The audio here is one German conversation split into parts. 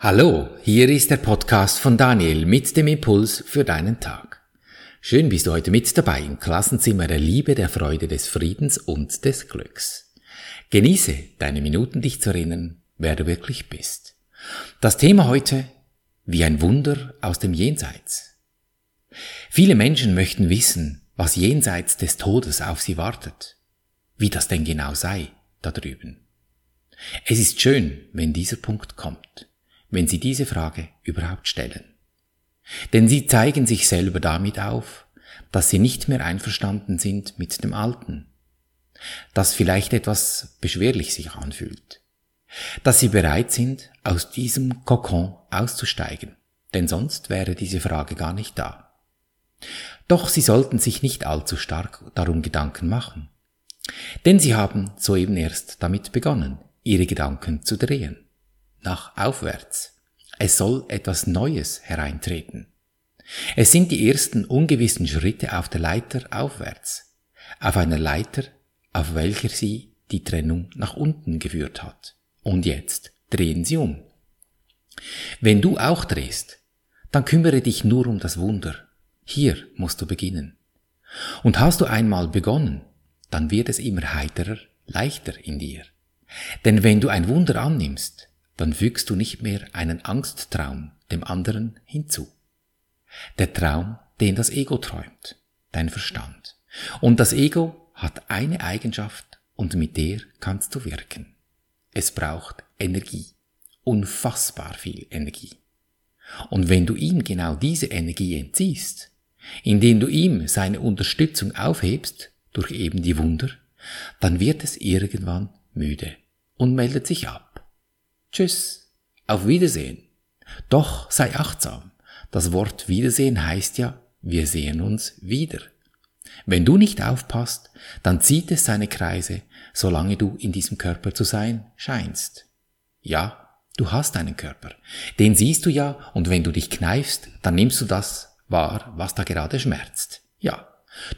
Hallo, hier ist der Podcast von Daniel mit dem Impuls für deinen Tag. Schön bist du heute mit dabei im Klassenzimmer der Liebe, der Freude, des Friedens und des Glücks. Genieße deine Minuten, dich zu erinnern, wer du wirklich bist. Das Thema heute, wie ein Wunder aus dem Jenseits. Viele Menschen möchten wissen, was jenseits des Todes auf sie wartet, wie das denn genau sei da drüben. Es ist schön, wenn dieser Punkt kommt wenn Sie diese Frage überhaupt stellen. Denn Sie zeigen sich selber damit auf, dass Sie nicht mehr einverstanden sind mit dem Alten, das vielleicht etwas beschwerlich sich anfühlt, dass Sie bereit sind, aus diesem Kokon auszusteigen, denn sonst wäre diese Frage gar nicht da. Doch Sie sollten sich nicht allzu stark darum Gedanken machen, denn Sie haben soeben erst damit begonnen, Ihre Gedanken zu drehen nach aufwärts. Es soll etwas Neues hereintreten. Es sind die ersten ungewissen Schritte auf der Leiter aufwärts, auf einer Leiter, auf welcher sie die Trennung nach unten geführt hat. Und jetzt drehen sie um. Wenn du auch drehst, dann kümmere dich nur um das Wunder. Hier musst du beginnen. Und hast du einmal begonnen, dann wird es immer heiterer, leichter in dir. Denn wenn du ein Wunder annimmst, dann fügst du nicht mehr einen Angsttraum dem anderen hinzu. Der Traum, den das Ego träumt, dein Verstand. Und das Ego hat eine Eigenschaft und mit der kannst du wirken. Es braucht Energie, unfassbar viel Energie. Und wenn du ihm genau diese Energie entziehst, indem du ihm seine Unterstützung aufhebst durch eben die Wunder, dann wird es irgendwann müde und meldet sich ab. Tschüss, auf Wiedersehen. Doch sei achtsam. Das Wort Wiedersehen heißt ja, wir sehen uns wieder. Wenn du nicht aufpasst, dann zieht es seine Kreise, solange du in diesem Körper zu sein scheinst. Ja, du hast einen Körper. Den siehst du ja, und wenn du dich kneifst, dann nimmst du das wahr, was da gerade schmerzt. Ja,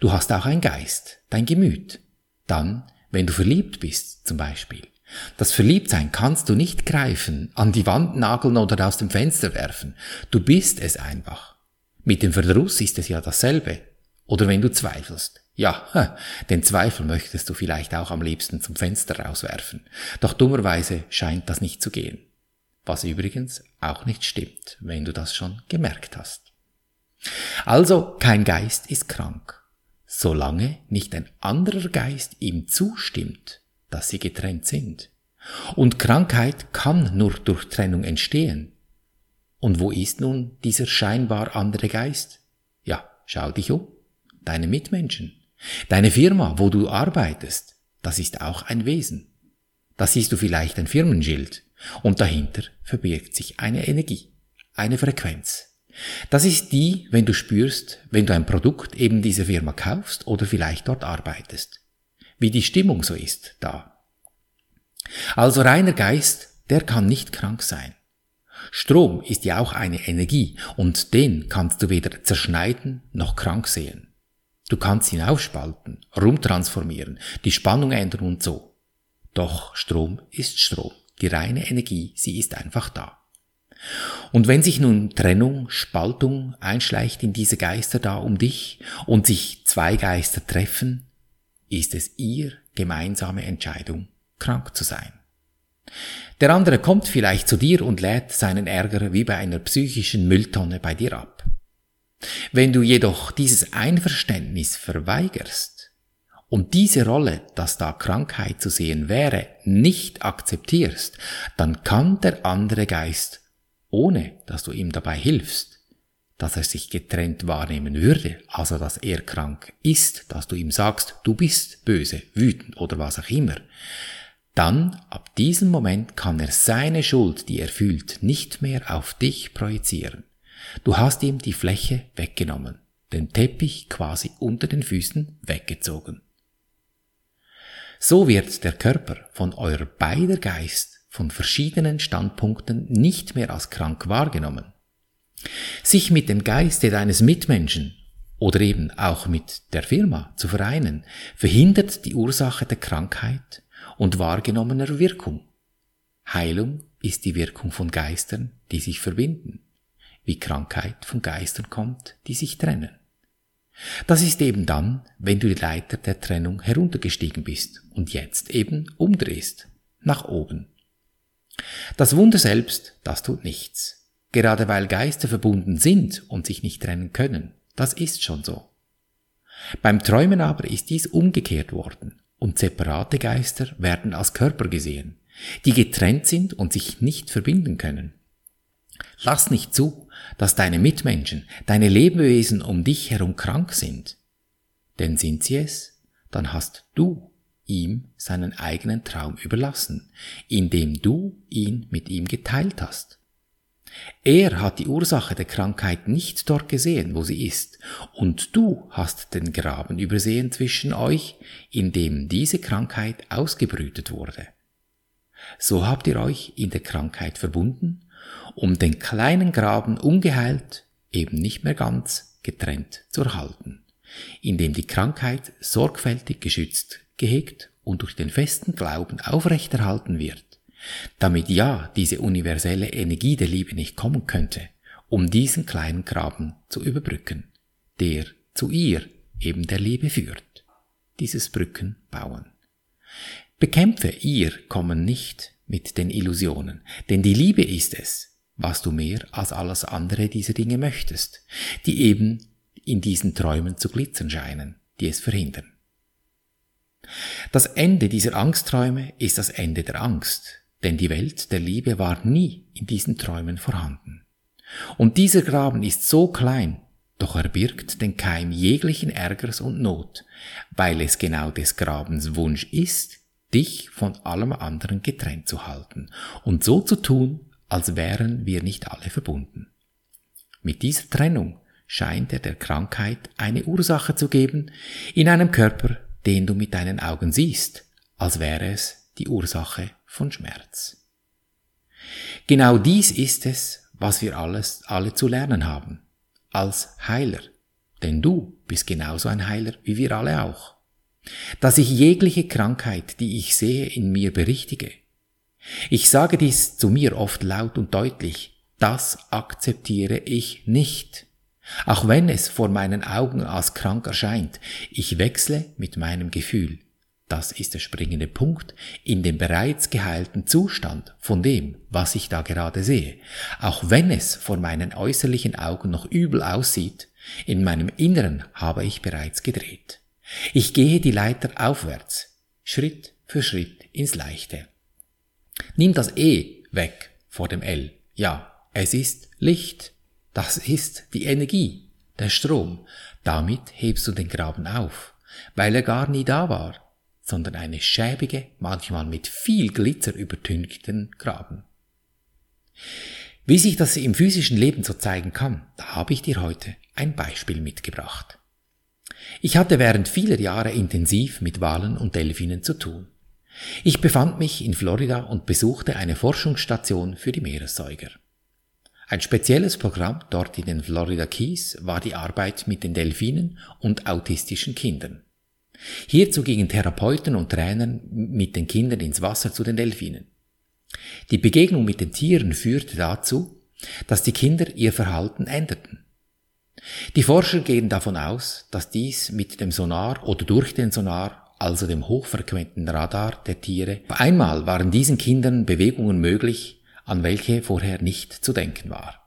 du hast auch einen Geist, dein Gemüt. Dann, wenn du verliebt bist, zum Beispiel, das Verliebtsein kannst du nicht greifen, an die Wand nageln oder aus dem Fenster werfen. Du bist es einfach. Mit dem Verdruss ist es ja dasselbe. Oder wenn du zweifelst. Ja, den Zweifel möchtest du vielleicht auch am liebsten zum Fenster rauswerfen. Doch dummerweise scheint das nicht zu gehen. Was übrigens auch nicht stimmt, wenn du das schon gemerkt hast. Also, kein Geist ist krank, solange nicht ein anderer Geist ihm zustimmt dass sie getrennt sind. Und Krankheit kann nur durch Trennung entstehen. Und wo ist nun dieser scheinbar andere Geist? Ja, schau dich um. Deine Mitmenschen. Deine Firma, wo du arbeitest, das ist auch ein Wesen. Da siehst du vielleicht ein Firmenschild und dahinter verbirgt sich eine Energie, eine Frequenz. Das ist die, wenn du spürst, wenn du ein Produkt eben dieser Firma kaufst oder vielleicht dort arbeitest wie die Stimmung so ist da. Also reiner Geist, der kann nicht krank sein. Strom ist ja auch eine Energie und den kannst du weder zerschneiden noch krank sehen. Du kannst ihn aufspalten, rumtransformieren, die Spannung ändern und so. Doch Strom ist Strom, die reine Energie, sie ist einfach da. Und wenn sich nun Trennung, Spaltung einschleicht in diese Geister da um dich und sich zwei Geister treffen, ist es ihr gemeinsame Entscheidung, krank zu sein. Der andere kommt vielleicht zu dir und lädt seinen Ärger wie bei einer psychischen Mülltonne bei dir ab. Wenn du jedoch dieses Einverständnis verweigerst und diese Rolle, dass da Krankheit zu sehen wäre, nicht akzeptierst, dann kann der andere Geist, ohne dass du ihm dabei hilfst, dass er sich getrennt wahrnehmen würde, also dass er krank ist, dass du ihm sagst, du bist böse, wütend oder was auch immer, dann ab diesem Moment kann er seine Schuld, die er fühlt, nicht mehr auf dich projizieren. Du hast ihm die Fläche weggenommen, den Teppich quasi unter den Füßen weggezogen. So wird der Körper von eurer beider Geist von verschiedenen Standpunkten nicht mehr als krank wahrgenommen, sich mit dem Geiste deines Mitmenschen oder eben auch mit der Firma zu vereinen, verhindert die Ursache der Krankheit und wahrgenommener Wirkung. Heilung ist die Wirkung von Geistern, die sich verbinden, wie Krankheit von Geistern kommt, die sich trennen. Das ist eben dann, wenn du die Leiter der Trennung heruntergestiegen bist und jetzt eben umdrehst, nach oben. Das Wunder selbst, das tut nichts. Gerade weil Geister verbunden sind und sich nicht trennen können, das ist schon so. Beim Träumen aber ist dies umgekehrt worden und separate Geister werden als Körper gesehen, die getrennt sind und sich nicht verbinden können. Lass nicht zu, dass deine Mitmenschen, deine Lebewesen um dich herum krank sind. Denn sind sie es, dann hast du ihm seinen eigenen Traum überlassen, indem du ihn mit ihm geteilt hast. Er hat die Ursache der Krankheit nicht dort gesehen, wo sie ist, und du hast den Graben übersehen zwischen euch, in dem diese Krankheit ausgebrütet wurde. So habt ihr euch in der Krankheit verbunden, um den kleinen Graben ungeheilt, eben nicht mehr ganz, getrennt zu erhalten, indem die Krankheit sorgfältig geschützt, gehegt und durch den festen Glauben aufrechterhalten wird damit ja diese universelle Energie der Liebe nicht kommen könnte, um diesen kleinen Graben zu überbrücken, der zu ihr eben der Liebe führt. Dieses Brücken bauen. Bekämpfe ihr Kommen nicht mit den Illusionen, denn die Liebe ist es, was du mehr als alles andere dieser Dinge möchtest, die eben in diesen Träumen zu glitzern scheinen, die es verhindern. Das Ende dieser Angstträume ist das Ende der Angst, denn die Welt der Liebe war nie in diesen Träumen vorhanden. Und dieser Graben ist so klein, doch er birgt den Keim jeglichen Ärgers und Not, weil es genau des Grabens Wunsch ist, dich von allem anderen getrennt zu halten und so zu tun, als wären wir nicht alle verbunden. Mit dieser Trennung scheint er der Krankheit eine Ursache zu geben in einem Körper, den du mit deinen Augen siehst, als wäre es die Ursache von Schmerz. Genau dies ist es, was wir alles, alle zu lernen haben, als Heiler. Denn du bist genauso ein Heiler wie wir alle auch. Dass ich jegliche Krankheit, die ich sehe, in mir berichtige. Ich sage dies zu mir oft laut und deutlich, das akzeptiere ich nicht. Auch wenn es vor meinen Augen als krank erscheint, ich wechsle mit meinem Gefühl. Das ist der springende Punkt in dem bereits geheilten Zustand von dem, was ich da gerade sehe. Auch wenn es vor meinen äußerlichen Augen noch übel aussieht, in meinem Inneren habe ich bereits gedreht. Ich gehe die Leiter aufwärts, Schritt für Schritt ins Leichte. Nimm das E weg vor dem L. Ja, es ist Licht. Das ist die Energie, der Strom. Damit hebst du den Graben auf, weil er gar nie da war sondern eine schäbige, manchmal mit viel Glitzer übertünchten Graben. Wie sich das im physischen Leben so zeigen kann, da habe ich dir heute ein Beispiel mitgebracht. Ich hatte während vieler Jahre intensiv mit Walen und Delfinen zu tun. Ich befand mich in Florida und besuchte eine Forschungsstation für die Meeressäuger. Ein spezielles Programm dort in den Florida Keys war die Arbeit mit den Delfinen und autistischen Kindern. Hierzu gingen Therapeuten und Trainer mit den Kindern ins Wasser zu den Delfinen. Die Begegnung mit den Tieren führte dazu, dass die Kinder ihr Verhalten änderten. Die Forscher gehen davon aus, dass dies mit dem Sonar oder durch den Sonar, also dem hochfrequenten Radar der Tiere, einmal waren diesen Kindern Bewegungen möglich, an welche vorher nicht zu denken war.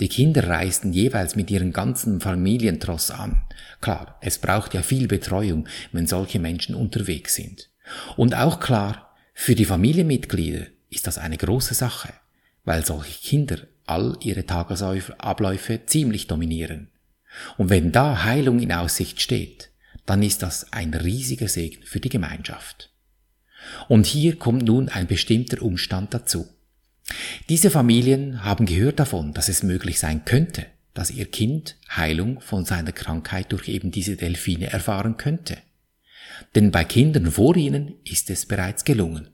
Die Kinder reisten jeweils mit ihren ganzen Familientross an. Klar, es braucht ja viel Betreuung, wenn solche Menschen unterwegs sind. Und auch klar, für die Familienmitglieder ist das eine große Sache, weil solche Kinder all ihre Tagesabläufe ziemlich dominieren. Und wenn da Heilung in Aussicht steht, dann ist das ein riesiger Segen für die Gemeinschaft. Und hier kommt nun ein bestimmter Umstand dazu. Diese Familien haben gehört davon, dass es möglich sein könnte, dass ihr Kind Heilung von seiner Krankheit durch eben diese Delfine erfahren könnte. Denn bei Kindern vor ihnen ist es bereits gelungen.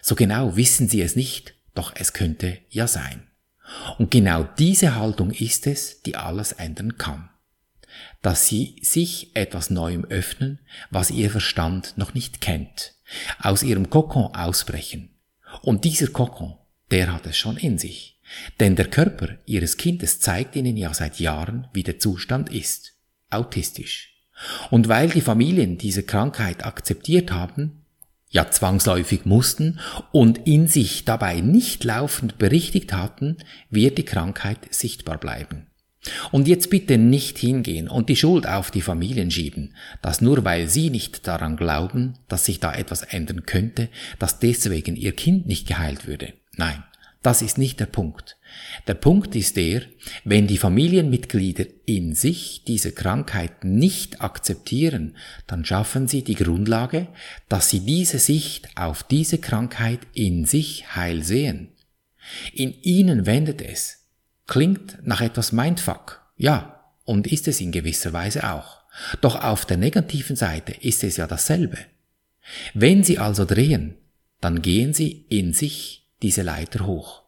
So genau wissen sie es nicht, doch es könnte ja sein. Und genau diese Haltung ist es, die alles ändern kann. Dass sie sich etwas Neuem öffnen, was ihr Verstand noch nicht kennt, aus ihrem Kokon ausbrechen. Und dieser Kokon der hat es schon in sich. Denn der Körper ihres Kindes zeigt ihnen ja seit Jahren, wie der Zustand ist. Autistisch. Und weil die Familien diese Krankheit akzeptiert haben, ja zwangsläufig mussten und in sich dabei nicht laufend berichtigt hatten, wird die Krankheit sichtbar bleiben. Und jetzt bitte nicht hingehen und die Schuld auf die Familien schieben, dass nur weil sie nicht daran glauben, dass sich da etwas ändern könnte, dass deswegen ihr Kind nicht geheilt würde. Nein, das ist nicht der Punkt. Der Punkt ist der, wenn die Familienmitglieder in sich diese Krankheit nicht akzeptieren, dann schaffen sie die Grundlage, dass sie diese Sicht auf diese Krankheit in sich heil sehen. In ihnen wendet es. Klingt nach etwas Mindfuck. Ja, und ist es in gewisser Weise auch. Doch auf der negativen Seite ist es ja dasselbe. Wenn sie also drehen, dann gehen sie in sich diese Leiter hoch.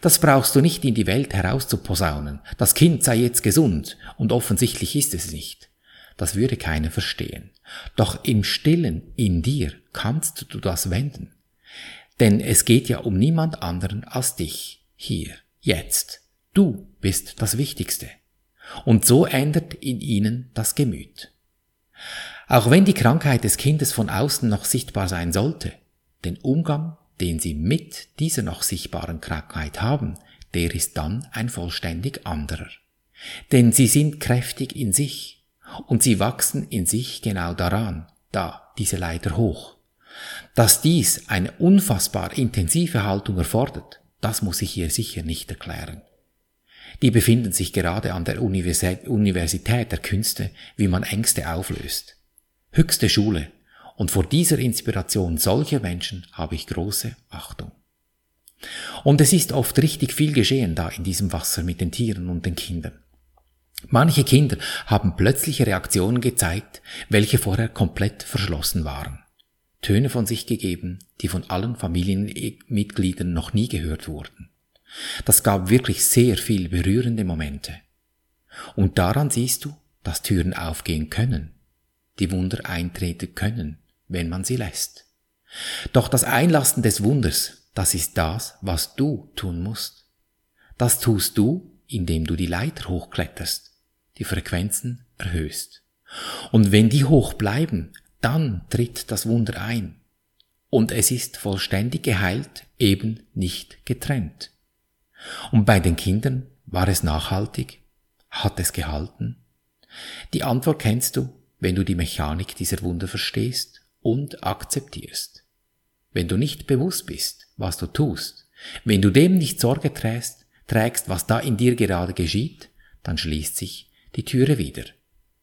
Das brauchst du nicht in die Welt herauszuposaunen. Das Kind sei jetzt gesund und offensichtlich ist es nicht. Das würde keiner verstehen. Doch im Stillen in dir kannst du das wenden. Denn es geht ja um niemand anderen als dich. Hier, jetzt. Du bist das Wichtigste. Und so ändert in ihnen das Gemüt. Auch wenn die Krankheit des Kindes von außen noch sichtbar sein sollte, den Umgang den sie mit dieser noch sichtbaren Krankheit haben, der ist dann ein vollständig anderer. Denn sie sind kräftig in sich und sie wachsen in sich genau daran, da diese Leiter hoch. Dass dies eine unfassbar intensive Haltung erfordert, das muss ich hier sicher nicht erklären. Die befinden sich gerade an der Universität der Künste, wie man Ängste auflöst. Höchste Schule, und vor dieser Inspiration solcher Menschen habe ich große Achtung. Und es ist oft richtig viel geschehen da in diesem Wasser mit den Tieren und den Kindern. Manche Kinder haben plötzliche Reaktionen gezeigt, welche vorher komplett verschlossen waren. Töne von sich gegeben, die von allen Familienmitgliedern noch nie gehört wurden. Das gab wirklich sehr viel berührende Momente. Und daran siehst du, dass Türen aufgehen können, die Wunder eintreten können, wenn man sie lässt. Doch das Einlassen des Wunders, das ist das, was du tun musst. Das tust du, indem du die Leiter hochkletterst, die Frequenzen erhöhst. Und wenn die hoch bleiben, dann tritt das Wunder ein. Und es ist vollständig geheilt, eben nicht getrennt. Und bei den Kindern war es nachhaltig? Hat es gehalten? Die Antwort kennst du, wenn du die Mechanik dieser Wunder verstehst und akzeptierst. Wenn du nicht bewusst bist, was du tust, wenn du dem nicht Sorge trägst, trägst, was da in dir gerade geschieht, dann schließt sich die Türe wieder.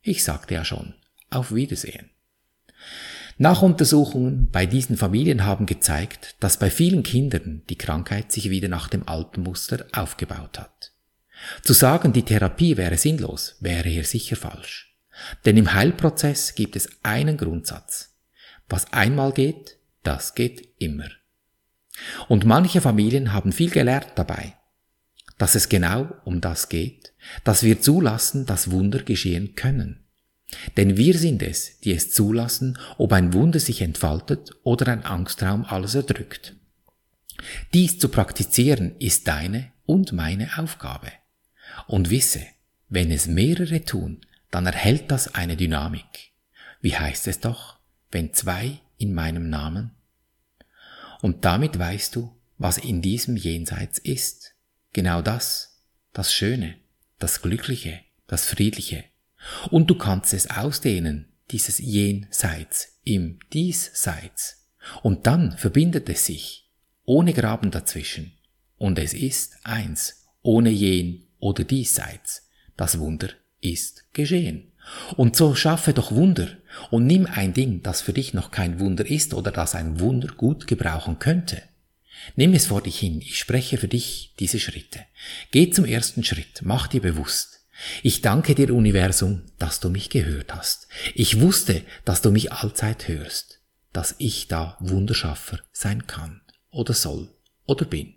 Ich sagte ja schon, auf Wiedersehen. Nachuntersuchungen bei diesen Familien haben gezeigt, dass bei vielen Kindern die Krankheit sich wieder nach dem alten Muster aufgebaut hat. Zu sagen, die Therapie wäre sinnlos, wäre hier sicher falsch. Denn im Heilprozess gibt es einen Grundsatz. Was einmal geht, das geht immer. Und manche Familien haben viel gelernt dabei, dass es genau um das geht, dass wir zulassen, dass Wunder geschehen können. Denn wir sind es, die es zulassen, ob ein Wunder sich entfaltet oder ein Angstraum alles erdrückt. Dies zu praktizieren ist deine und meine Aufgabe. Und wisse, wenn es mehrere tun, dann erhält das eine Dynamik. Wie heißt es doch? Wenn zwei in meinem Namen? Und damit weißt du, was in diesem Jenseits ist. Genau das, das Schöne, das Glückliche, das Friedliche. Und du kannst es ausdehnen, dieses Jenseits im Diesseits. Und dann verbindet es sich, ohne Graben dazwischen. Und es ist eins, ohne Jen oder Diesseits. Das Wunder ist geschehen. Und so schaffe doch Wunder und nimm ein Ding, das für dich noch kein Wunder ist oder das ein Wunder gut gebrauchen könnte. Nimm es vor dich hin, ich spreche für dich diese Schritte. Geh zum ersten Schritt, mach dir bewusst. Ich danke dir, Universum, dass du mich gehört hast. Ich wusste, dass du mich allzeit hörst, dass ich da Wunderschaffer sein kann oder soll oder bin.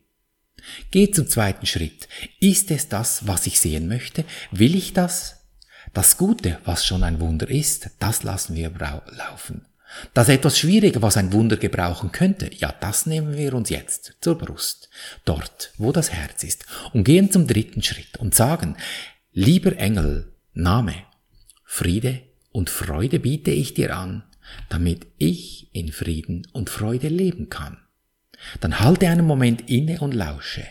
Geh zum zweiten Schritt. Ist es das, was ich sehen möchte? Will ich das? Das Gute, was schon ein Wunder ist, das lassen wir laufen. Das etwas Schwierige, was ein Wunder gebrauchen könnte, ja, das nehmen wir uns jetzt zur Brust, dort, wo das Herz ist, und gehen zum dritten Schritt und sagen, lieber Engel, Name, Friede und Freude biete ich dir an, damit ich in Frieden und Freude leben kann. Dann halte einen Moment inne und lausche.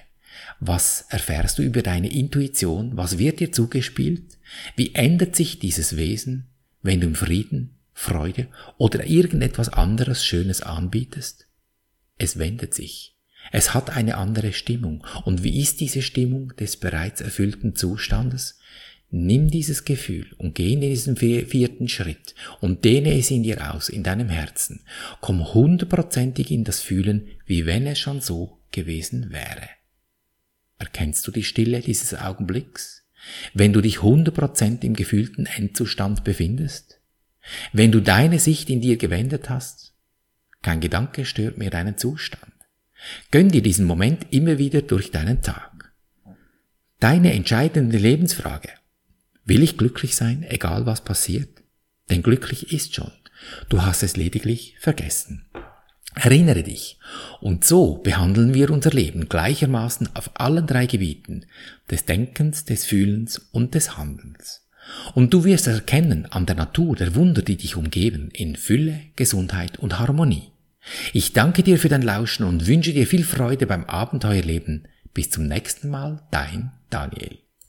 Was erfährst du über deine Intuition? Was wird dir zugespielt? Wie ändert sich dieses Wesen, wenn du im Frieden, Freude oder irgendetwas anderes Schönes anbietest? Es wendet sich. Es hat eine andere Stimmung. Und wie ist diese Stimmung des bereits erfüllten Zustandes? Nimm dieses Gefühl und geh in diesen vierten Schritt und dehne es in dir aus, in deinem Herzen. Komm hundertprozentig in das Fühlen, wie wenn es schon so gewesen wäre. Erkennst du die Stille dieses Augenblicks? Wenn du dich hundertprozentig im gefühlten Endzustand befindest? Wenn du deine Sicht in dir gewendet hast? Kein Gedanke stört mehr deinen Zustand. Gönn dir diesen Moment immer wieder durch deinen Tag. Deine entscheidende Lebensfrage. Will ich glücklich sein, egal was passiert? Denn glücklich ist schon. Du hast es lediglich vergessen. Erinnere dich. Und so behandeln wir unser Leben gleichermaßen auf allen drei Gebieten des Denkens, des Fühlens und des Handelns. Und du wirst erkennen an der Natur der Wunder, die dich umgeben, in Fülle, Gesundheit und Harmonie. Ich danke dir für dein Lauschen und wünsche dir viel Freude beim Abenteuerleben. Bis zum nächsten Mal, dein Daniel.